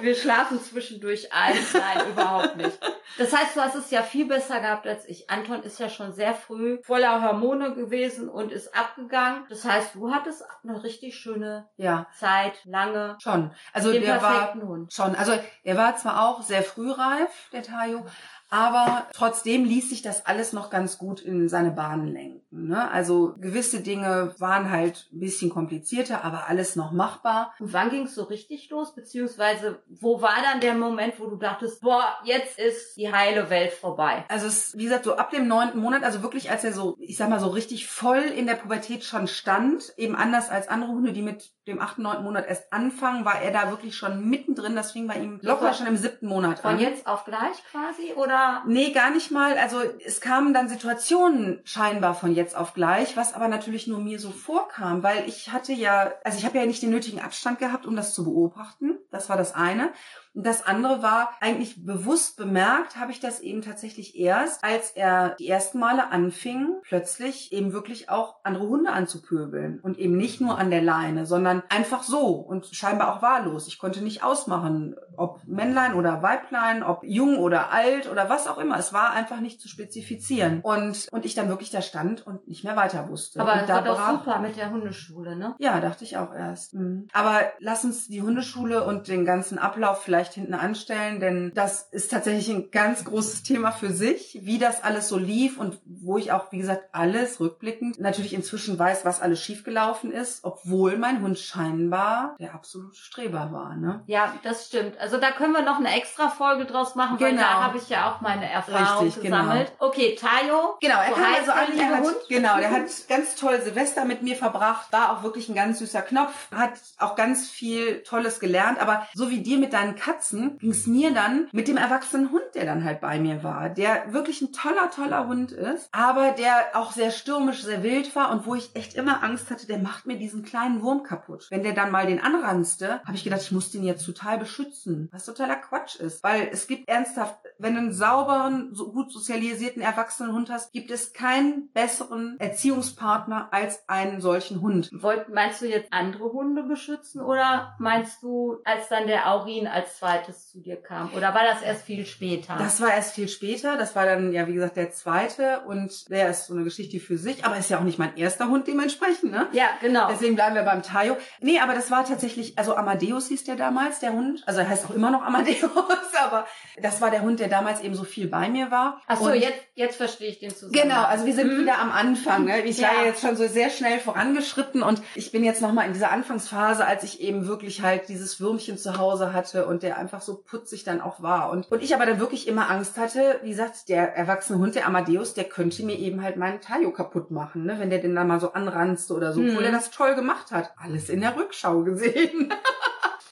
Speaker 1: wir schlafen zwischendurch ein. *laughs* Nein, überhaupt nicht. Das heißt, du hast es ja viel besser gehabt als ich. Anton ist ja schon sehr früh voller Hormone gewesen und ist abgegangen. Das heißt, du hattest eine richtig schöne
Speaker 2: Ja,
Speaker 1: Zeit, lange.
Speaker 2: schon. Also der war
Speaker 1: Hund.
Speaker 2: schon. Also er war zwar auch sehr frühreif, der Tayo, aber trotzdem ließ sich das alles noch ganz gut in seine Bahnen lenken. Ne? Also gewisse Dinge waren halt ein bisschen komplizierter, aber alles noch machbar.
Speaker 1: Und wann ging es so richtig los? Beziehungsweise, wo war dann der Moment, wo du dachtest, boah, jetzt ist die heile Welt vorbei?
Speaker 2: Also es, wie gesagt, so ab dem neunten Monat, also wirklich als er so, ich sag mal so richtig voll in der Pubertät schon stand, eben anders als andere Hunde, die mit dem achten, neunten Monat erst anfangen, war er da wirklich schon mittendrin. Das fing bei ihm locker schon im siebten Monat
Speaker 1: Von
Speaker 2: an.
Speaker 1: jetzt auf gleich quasi? Oder
Speaker 2: Nee, gar nicht mal. Also es kamen dann Situationen scheinbar von jetzt auf gleich, was aber natürlich nur mir so vorkam, weil ich hatte ja, also ich habe ja nicht den nötigen Abstand gehabt, um das zu beobachten. Das war das eine. Und das andere war eigentlich bewusst bemerkt, habe ich das eben tatsächlich erst, als er die ersten Male anfing, plötzlich eben wirklich auch andere Hunde anzupöbeln. Und eben nicht nur an der Leine, sondern einfach so und scheinbar auch wahllos. Ich konnte nicht ausmachen, ob Männlein oder Weiblein, ob jung oder alt oder was auch immer. Es war einfach nicht zu spezifizieren. Und, und ich dann wirklich da stand und nicht mehr weiter wusste.
Speaker 1: Aber
Speaker 2: und
Speaker 1: das
Speaker 2: da
Speaker 1: war doch super mit der Hundeschule, ne?
Speaker 2: ja, dachte ich auch erst. Mhm. Aber lass uns die Hundeschule und den ganzen Ablauf vielleicht hinten anstellen, denn das ist tatsächlich ein ganz großes Thema für sich, wie das alles so lief und wo ich auch, wie gesagt, alles rückblickend natürlich inzwischen weiß, was alles schiefgelaufen ist, obwohl mein Hund scheinbar der absolute Streber war. Ne?
Speaker 1: Ja, das stimmt. Also da können wir noch eine extra Folge draus machen, weil
Speaker 2: Genau.
Speaker 1: da habe ich ja auch meine Erfahrung
Speaker 2: Richtig, genau.
Speaker 1: gesammelt. Okay, Tayo.
Speaker 2: Genau, er
Speaker 1: so
Speaker 2: kam also an, er hat,
Speaker 1: Hund.
Speaker 2: genau, der hat ganz toll Silvester mit mir verbracht, war auch wirklich ein ganz süßer Knopf, hat auch ganz viel Tolles gelernt, aber so wie dir mit deinen Katzen, ging es mir dann mit dem erwachsenen Hund, der dann halt bei mir war, der wirklich ein toller, toller Hund ist, aber der auch sehr stürmisch, sehr wild war und wo ich echt immer Angst hatte, der macht mir diesen kleinen Wurm kaputt. Wenn der dann mal den anranzte, habe ich gedacht, ich muss den jetzt total beschützen, was totaler Quatsch ist, weil es gibt ernsthaft, wenn du einen sauberen, so gut sozialisierten erwachsenen Hund hast, gibt es keinen besseren Erziehungspartner als einen solchen Hund.
Speaker 1: Wollt, meinst du jetzt andere Hunde beschützen oder meinst du, als dann der Aurin als zweites zu dir kam? Oder war das erst viel später?
Speaker 2: Das war erst viel später, das war dann ja wie gesagt der zweite und der ist so eine Geschichte für sich, aber ist ja auch nicht mein erster Hund dementsprechend, ne?
Speaker 1: ja, genau.
Speaker 2: Deswegen bleiben wir beim Tayo. Nee, aber das war tatsächlich, also Amadeus hieß der damals, der Hund. Also er heißt auch immer noch Amadeus, *laughs* aber das war der Hund, der damals eben so viel bei mir war.
Speaker 1: Ach so,
Speaker 2: Und-
Speaker 1: jetzt, jetzt verstehe ich den Zusammenhang.
Speaker 2: Genau, also wir sind
Speaker 1: Mhm.
Speaker 2: wieder am Anfang. Ne? Ich war
Speaker 1: Ja.
Speaker 2: ja jetzt schon so sehr schnell vorangeschritten und ich bin jetzt nochmal in dieser Anfangsphase, als ich eben wirklich halt dieses Würmchen zu Hause hatte und der einfach so putzig dann auch war. Und, und ich aber dann wirklich immer Angst hatte, wie gesagt, der erwachsene Hund, der Amadeus, der könnte mir eben halt meinen Tayo kaputt machen, ne? wenn der den dann mal so anranzte oder so, obwohl er das toll gemacht hat. Alles in der Rückschau gesehen. *laughs*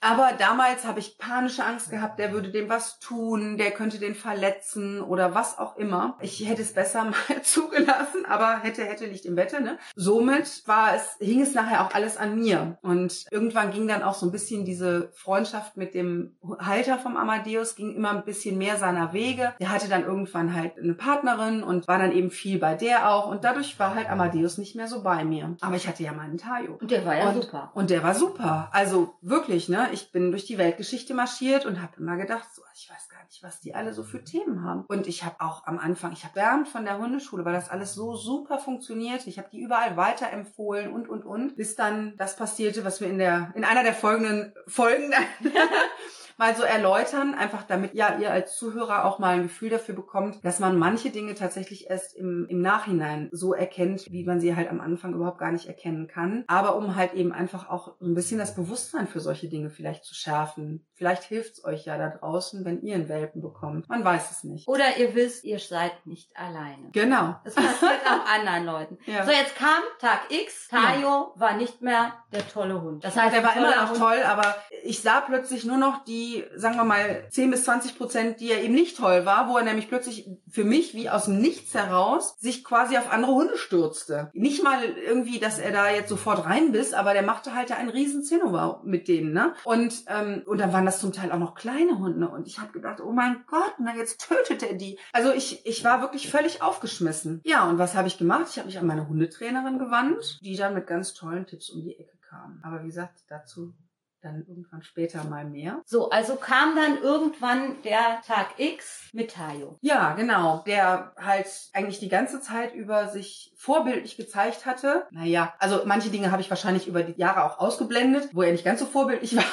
Speaker 2: Aber damals habe ich panische Angst gehabt, der würde dem was tun, der könnte den verletzen oder was auch immer. Ich hätte es besser *laughs* mal zugelassen, aber hätte, hätte Licht im Bette, ne? Somit war es, hing es nachher auch alles an mir. Und irgendwann ging dann auch so ein bisschen diese Freundschaft mit dem Halter vom Amadeus, ging immer ein bisschen mehr seiner Wege. Der hatte dann irgendwann halt eine Partnerin und war dann eben viel bei der auch. Und dadurch war halt Amadeus nicht mehr so bei mir. Aber ich hatte ja meinen Tayo.
Speaker 1: Und der war ja
Speaker 2: und,
Speaker 1: super.
Speaker 2: Und der war super. Also wirklich, ne? Ich bin durch die Weltgeschichte marschiert und habe immer gedacht, so, ich weiß gar nicht, was die alle so für Themen haben. Und ich habe auch am Anfang, ich habe Bernd von der Hundeschule, weil das alles so super funktioniert. Ich habe die überall weiterempfohlen und und und, bis dann das passierte, was wir in der in einer der folgenden Folgen *laughs* mal so erläutern, einfach damit ja ihr als Zuhörer auch mal ein Gefühl dafür bekommt, dass man manche Dinge tatsächlich erst im, im Nachhinein so erkennt, wie man sie halt am Anfang überhaupt gar nicht erkennen kann. Aber um halt eben einfach auch so ein bisschen das Bewusstsein für solche Dinge vielleicht zu schärfen. Vielleicht hilft's euch ja da draußen, wenn ihr einen Welpen bekommt. Man weiß es nicht.
Speaker 1: Oder ihr wisst, ihr seid nicht alleine.
Speaker 2: Genau.
Speaker 1: Das passiert auch *laughs* anderen Leuten.
Speaker 2: Ja.
Speaker 1: So, jetzt kam Tag X. Tayo war nicht mehr der tolle Hund. Das
Speaker 2: heißt,
Speaker 1: heißt,
Speaker 2: der war immer noch
Speaker 1: Hund.
Speaker 2: toll, aber ich sah plötzlich nur noch die die, sagen wir mal, 10 bis 20 Prozent, die er eben nicht toll war, wo er nämlich plötzlich für mich wie aus dem Nichts heraus sich quasi auf andere Hunde stürzte. Nicht mal irgendwie, dass er da jetzt sofort rein bist, aber der machte halt einen riesen Zinnober mit denen, ne? Und, ähm, und dann waren das zum Teil auch noch kleine Hunde und ich habe gedacht, oh mein Gott, na jetzt tötet er die. Also ich, ich war wirklich völlig aufgeschmissen. Ja, und was habe ich gemacht? Ich habe mich an meine Hundetrainerin gewandt, die dann mit ganz tollen Tipps um die Ecke kam. Aber wie gesagt, dazu dann irgendwann später mal mehr.
Speaker 1: So, also kam dann irgendwann der Tag X mit Tayo.
Speaker 2: Ja, genau. Der halt eigentlich die ganze Zeit über sich vorbildlich gezeigt hatte. Naja, also manche Dinge habe ich wahrscheinlich über die Jahre auch ausgeblendet, wo er nicht ganz so vorbildlich *laughs* war.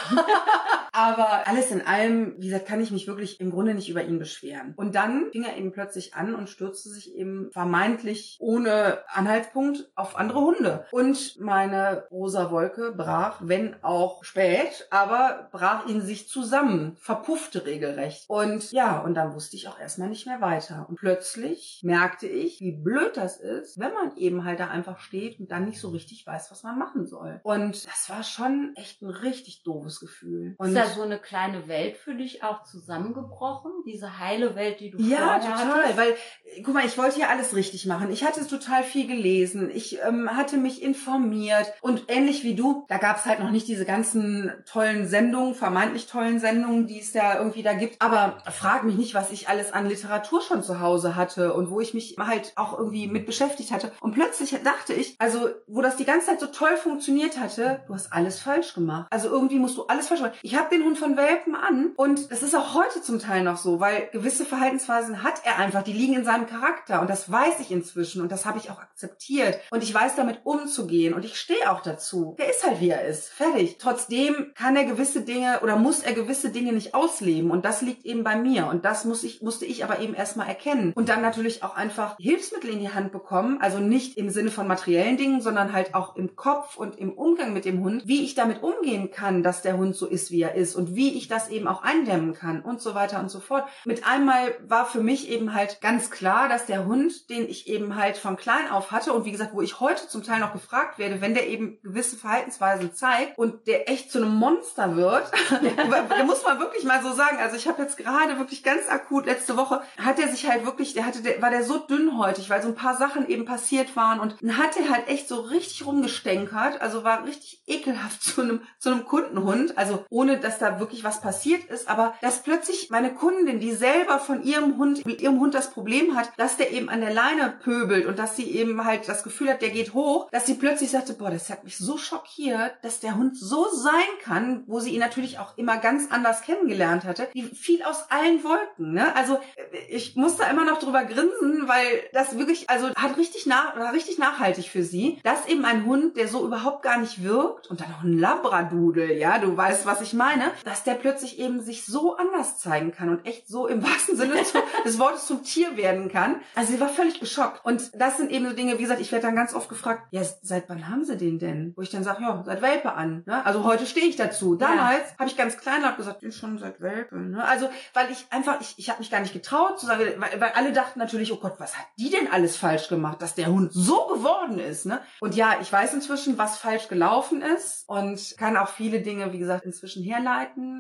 Speaker 2: Aber alles in allem, wie gesagt, kann ich mich wirklich im Grunde nicht über ihn beschweren. Und dann fing er eben plötzlich an und stürzte sich eben vermeintlich ohne Anhaltspunkt auf andere Hunde. Und meine rosa Wolke brach, wenn auch spät, aber brach in sich zusammen, verpuffte regelrecht. Und ja, und dann wusste ich auch erstmal nicht mehr weiter. Und plötzlich merkte ich, wie blöd das ist, wenn man eben halt da einfach steht und dann nicht so richtig weiß, was man machen soll. Und das war schon echt ein richtig doofes Gefühl. Und
Speaker 1: da so eine kleine Welt für dich auch zusammengebrochen? Diese heile Welt, die du
Speaker 2: ja, total,
Speaker 1: hattest?
Speaker 2: weil guck mal, ich wollte ja alles richtig machen. Ich hatte total viel gelesen. Ich ähm, hatte mich informiert und ähnlich wie du, da gab es halt noch nicht diese ganzen tollen Sendungen, vermeintlich tollen Sendungen, die es da irgendwie da gibt. Aber frag mich nicht, was ich alles an Literatur schon zu Hause hatte und wo ich mich halt auch irgendwie mit beschäftigt hatte. Und plötzlich dachte ich, also wo das die ganze Zeit so toll funktioniert hatte, du hast alles falsch gemacht. Also irgendwie musst du alles falsch machen. Ich habe den Hund von Welpen an. Und das ist auch heute zum Teil noch so, weil gewisse Verhaltensweisen hat er einfach, die liegen in seinem Charakter. Und das weiß ich inzwischen und das habe ich auch akzeptiert. Und ich weiß damit umzugehen und ich stehe auch dazu. Er ist halt wie er ist, fertig. Trotzdem kann er gewisse Dinge oder muss er gewisse Dinge nicht ausleben. Und das liegt eben bei mir. Und das muss ich musste ich aber eben erstmal erkennen. Und dann natürlich auch einfach Hilfsmittel in die Hand bekommen, also nicht im Sinne von materiellen Dingen, sondern halt auch im Kopf und im Umgang mit dem Hund, wie ich damit umgehen kann, dass der Hund so ist, wie er ist und wie ich das eben auch eindämmen kann und so weiter und so fort. Mit einmal war für mich eben halt ganz klar, dass der Hund, den ich eben halt von klein auf hatte und wie gesagt, wo ich heute zum Teil noch gefragt werde, wenn der eben gewisse Verhaltensweisen zeigt und der echt zu einem Monster wird, *laughs* da muss man wirklich mal so sagen. Also ich habe jetzt gerade wirklich ganz akut letzte Woche hat er sich halt wirklich, der hatte, der, war der so dünnhäutig, weil so ein paar Sachen eben passiert waren und dann hat er halt echt so richtig rumgestänkert, also war richtig ekelhaft *laughs* zu einem zu einem Kundenhund, also ohne dass da wirklich was passiert ist, aber dass plötzlich meine Kundin, die selber von ihrem Hund, mit ihrem Hund das Problem hat, dass der eben an der Leine pöbelt und dass sie eben halt das Gefühl hat, der geht hoch, dass sie plötzlich sagte, boah, das hat mich so schockiert, dass der Hund so sein kann, wo sie ihn natürlich auch immer ganz anders kennengelernt hatte, die fiel aus allen Wolken, ne? Also ich muss da immer noch drüber grinsen, weil das wirklich, also hat richtig nach, war richtig nachhaltig für sie, dass eben ein Hund, der so überhaupt gar nicht wirkt und dann noch ein Labradudel, ja, du weißt, was ich meine, dass der plötzlich eben sich so anders zeigen kann und echt so im *laughs* wahrsten Sinne des Wortes zum Tier werden kann. Also sie war völlig geschockt. Und das sind eben so Dinge, wie gesagt, ich werde dann ganz oft gefragt, ja, seit wann haben sie den denn? Wo ich dann sage, ja, seit Welpe an. Ne? Also heute stehe ich dazu. Damals ja. habe ich ganz kleinlaut gesagt, den schon seit Welpe. Ne? Also weil ich einfach, ich, ich habe mich gar nicht getraut zu sagen, weil, weil alle dachten natürlich, oh Gott, was hat die denn alles falsch gemacht, dass der Hund so geworden ist. Ne? Und ja, ich weiß inzwischen, was falsch gelaufen ist und kann auch viele Dinge, wie gesagt, inzwischen herleiten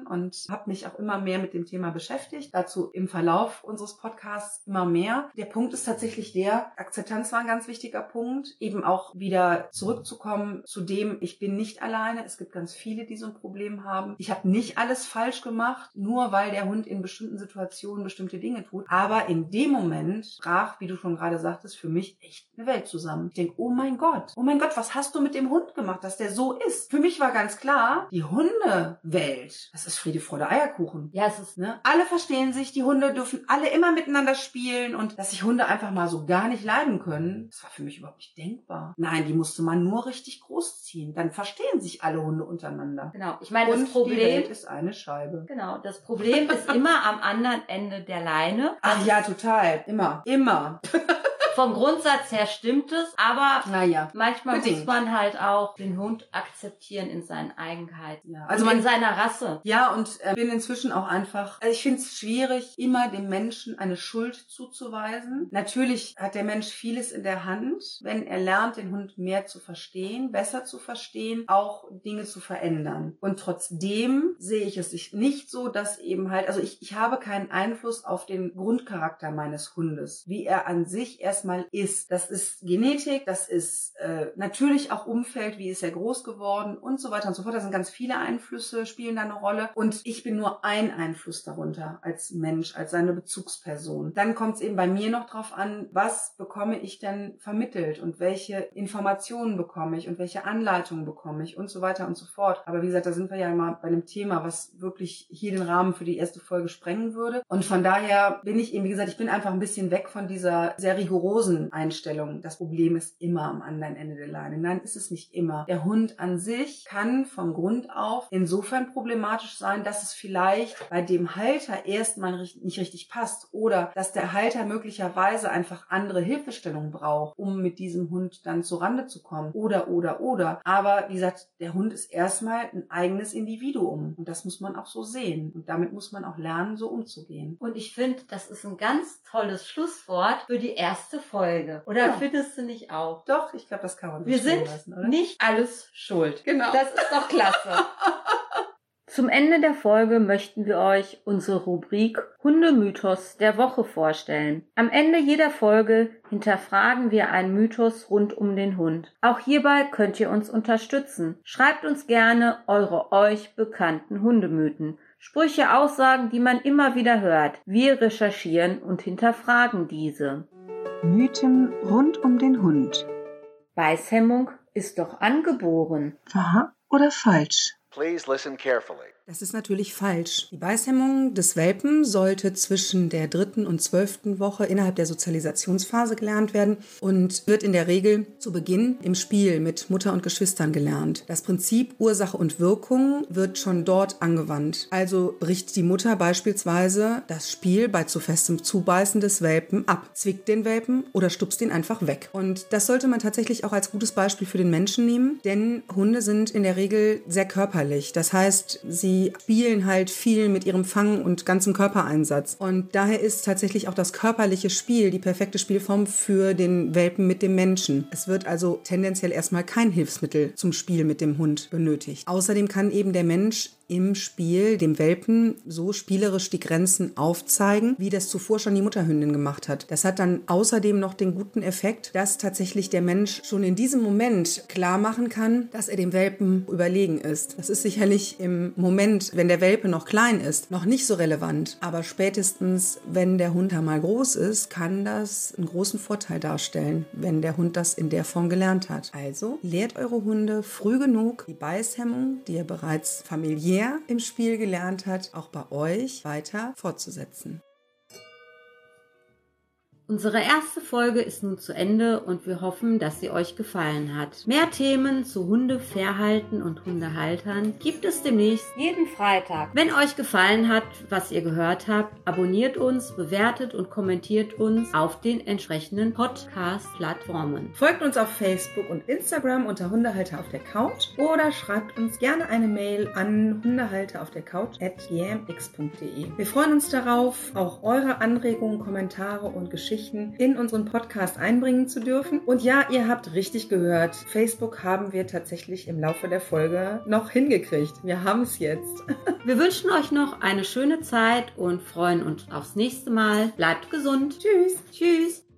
Speaker 2: und habe mich auch immer mehr mit dem Thema beschäftigt. Dazu im Verlauf unseres Podcasts immer mehr. Der Punkt ist tatsächlich der, Akzeptanz war ein ganz wichtiger Punkt, eben auch wieder zurückzukommen zu dem, ich bin nicht alleine. Es gibt ganz viele, die so ein Problem haben. Ich habe nicht alles falsch gemacht, nur weil der Hund in bestimmten Situationen bestimmte Dinge tut. Aber in dem Moment brach, wie du schon gerade sagtest, für mich echt eine Welt zusammen. Ich denke, oh mein Gott, oh mein Gott, was hast du mit dem Hund gemacht, dass der so ist? Für mich war ganz klar, die Hundewelt, das ist Friede, Freude, Eierkuchen.
Speaker 1: Ja, es ist,
Speaker 2: Ne? Alle verstehen sich, die Hunde dürfen alle immer miteinander spielen und dass sich Hunde einfach mal so gar nicht leiden können, das war für mich überhaupt nicht denkbar. Nein, die musste man nur richtig großziehen. Dann verstehen sich alle Hunde untereinander.
Speaker 1: Genau. Ich meine,
Speaker 2: und
Speaker 1: das Problem
Speaker 2: die Welt ist eine Scheibe.
Speaker 1: Genau, das Problem ist immer am anderen Ende der Leine.
Speaker 2: Ach ja, total. Immer. Immer. *laughs*
Speaker 1: vom Grundsatz her stimmt es, aber
Speaker 2: Naja.
Speaker 1: manchmal
Speaker 2: Bedingt.
Speaker 1: muss man halt auch den Hund akzeptieren in seinen Eigenheiten.
Speaker 2: Ja,
Speaker 1: Also
Speaker 2: also
Speaker 1: in
Speaker 2: man,
Speaker 1: seiner Rasse.
Speaker 2: ja, und äh, bin inzwischen auch einfach, also ich finde es schwierig, immer dem Menschen eine Schuld zuzuweisen. Natürlich hat der Mensch vieles in der Hand, wenn er lernt, den Hund mehr zu verstehen, besser zu verstehen, auch Dinge zu verändern. Und trotzdem sehe ich es nicht so, dass eben halt, also ich, ich habe keinen Einfluss auf den Grundcharakter meines Hundes, wie er an sich erstmal ist. Das ist Genetik, das ist äh, natürlich auch Umfeld, wie ist er groß geworden und so weiter und so fort. Da sind ganz viele Einflüsse, spielen da eine Rolle. Und ich bin nur ein Einfluss darunter als Mensch, als seine Bezugsperson. Dann kommt es eben bei mir noch drauf an, was bekomme ich denn vermittelt und welche Informationen bekomme ich und welche Anleitungen bekomme ich und so weiter und so fort. Aber wie gesagt, da sind wir ja immer bei einem Thema, was wirklich hier den Rahmen für die erste Folge sprengen würde. Und von daher bin ich eben, wie gesagt, ich bin einfach ein bisschen weg von dieser sehr rigorosen Einstellung. Das Problem ist immer am anderen Ende der Leine. Nein, ist es nicht immer. Der Hund an sich kann vom Grund auf insofern problematisch sein, dass es vielleicht bei dem Halter erstmal nicht richtig passt oder dass der Halter möglicherweise einfach andere Hilfestellungen braucht, um mit diesem Hund dann zurande zu kommen. Oder, oder, oder. Aber wie gesagt, der Hund ist erstmal ein eigenes Individuum. Und das muss man auch so sehen. Und damit muss man auch lernen, so umzugehen.
Speaker 1: Und ich finde, das ist ein ganz tolles Schlusswort für die erste Folge. Oder
Speaker 2: Ja.
Speaker 1: findest du nicht auch?
Speaker 2: Doch, ich glaube, das kann man
Speaker 1: Wir sind
Speaker 2: lassen, oder?
Speaker 1: nicht alles schuld.
Speaker 2: Genau.
Speaker 1: Das ist doch klasse. *laughs* Zum Ende der Folge möchten wir euch unsere Rubrik Hundemythos der Woche vorstellen. Am Ende jeder Folge hinterfragen wir einen Mythos rund um den Hund. Auch hierbei könnt ihr uns unterstützen. Schreibt uns gerne eure euch bekannten Hundemythen. Sprüche, Aussagen, die man immer wieder hört. Wir recherchieren und hinterfragen diese.
Speaker 3: Mythen rund um den Hund.
Speaker 1: Beißhemmung ist doch angeboren.
Speaker 3: Wahr oder falsch?
Speaker 4: Please listen carefully.
Speaker 2: Das ist natürlich falsch. Die Beißhemmung des Welpen sollte zwischen der dritten und zwölften Woche innerhalb der Sozialisationsphase gelernt werden und wird in der Regel zu Beginn im Spiel mit Mutter und Geschwistern gelernt. Das Prinzip Ursache und Wirkung wird schon dort angewandt. Also bricht die Mutter beispielsweise das Spiel bei zu festem Zubeißen des Welpen ab, zwickt den Welpen oder stupst ihn einfach weg. Und das sollte man tatsächlich auch als gutes Beispiel für den Menschen nehmen, denn Hunde sind in der Regel sehr körperlich. Das heißt, sie spielen halt viel mit ihrem Fang und ganzem Körpereinsatz. Und daher ist tatsächlich auch das körperliche Spiel die perfekte Spielform für den Welpen mit dem Menschen. Es wird also tendenziell erstmal kein Hilfsmittel zum Spiel mit dem Hund benötigt. Außerdem kann eben der Mensch im Spiel dem Welpen so spielerisch die Grenzen aufzeigen, wie das zuvor schon die Mutterhündin gemacht hat. Das hat dann außerdem noch den guten Effekt, dass tatsächlich der Mensch schon in diesem Moment klar machen kann, dass er dem Welpen überlegen ist. Das ist sicherlich im Moment, wenn der Welpe noch klein ist, noch nicht so relevant. Aber spätestens, wenn der Hund einmal groß ist, kann das einen großen Vorteil darstellen, wenn der Hund das in der Form gelernt hat. Also lehrt eure Hunde früh genug die Beißhemmung, die ihr bereits familiär im Spiel gelernt hat, auch bei euch weiter fortzusetzen.
Speaker 1: Unsere erste Folge ist nun zu Ende und wir hoffen, dass sie euch gefallen hat. Mehr Themen zu Hundeverhalten und Hundehaltern gibt es demnächst jeden Freitag. Wenn euch gefallen hat, was ihr gehört habt, abonniert uns, bewertet und kommentiert uns auf den entsprechenden Podcast-Plattformen.
Speaker 2: Folgt uns auf Facebook und Instagram unter Hundehalter auf der Couch oder schreibt uns gerne eine Mail an hundehalter auf der Couch at gmx.de. Wir freuen uns darauf, auch eure Anregungen, Kommentare und Geschichten in unseren Podcast einbringen zu dürfen. Und ja, ihr habt richtig gehört, Facebook haben wir tatsächlich im Laufe der Folge noch hingekriegt. Wir haben es jetzt. *laughs*
Speaker 1: Wir wünschen euch noch eine schöne Zeit und freuen uns aufs nächste Mal. Bleibt gesund.
Speaker 2: Tschüss.
Speaker 1: Tschüss.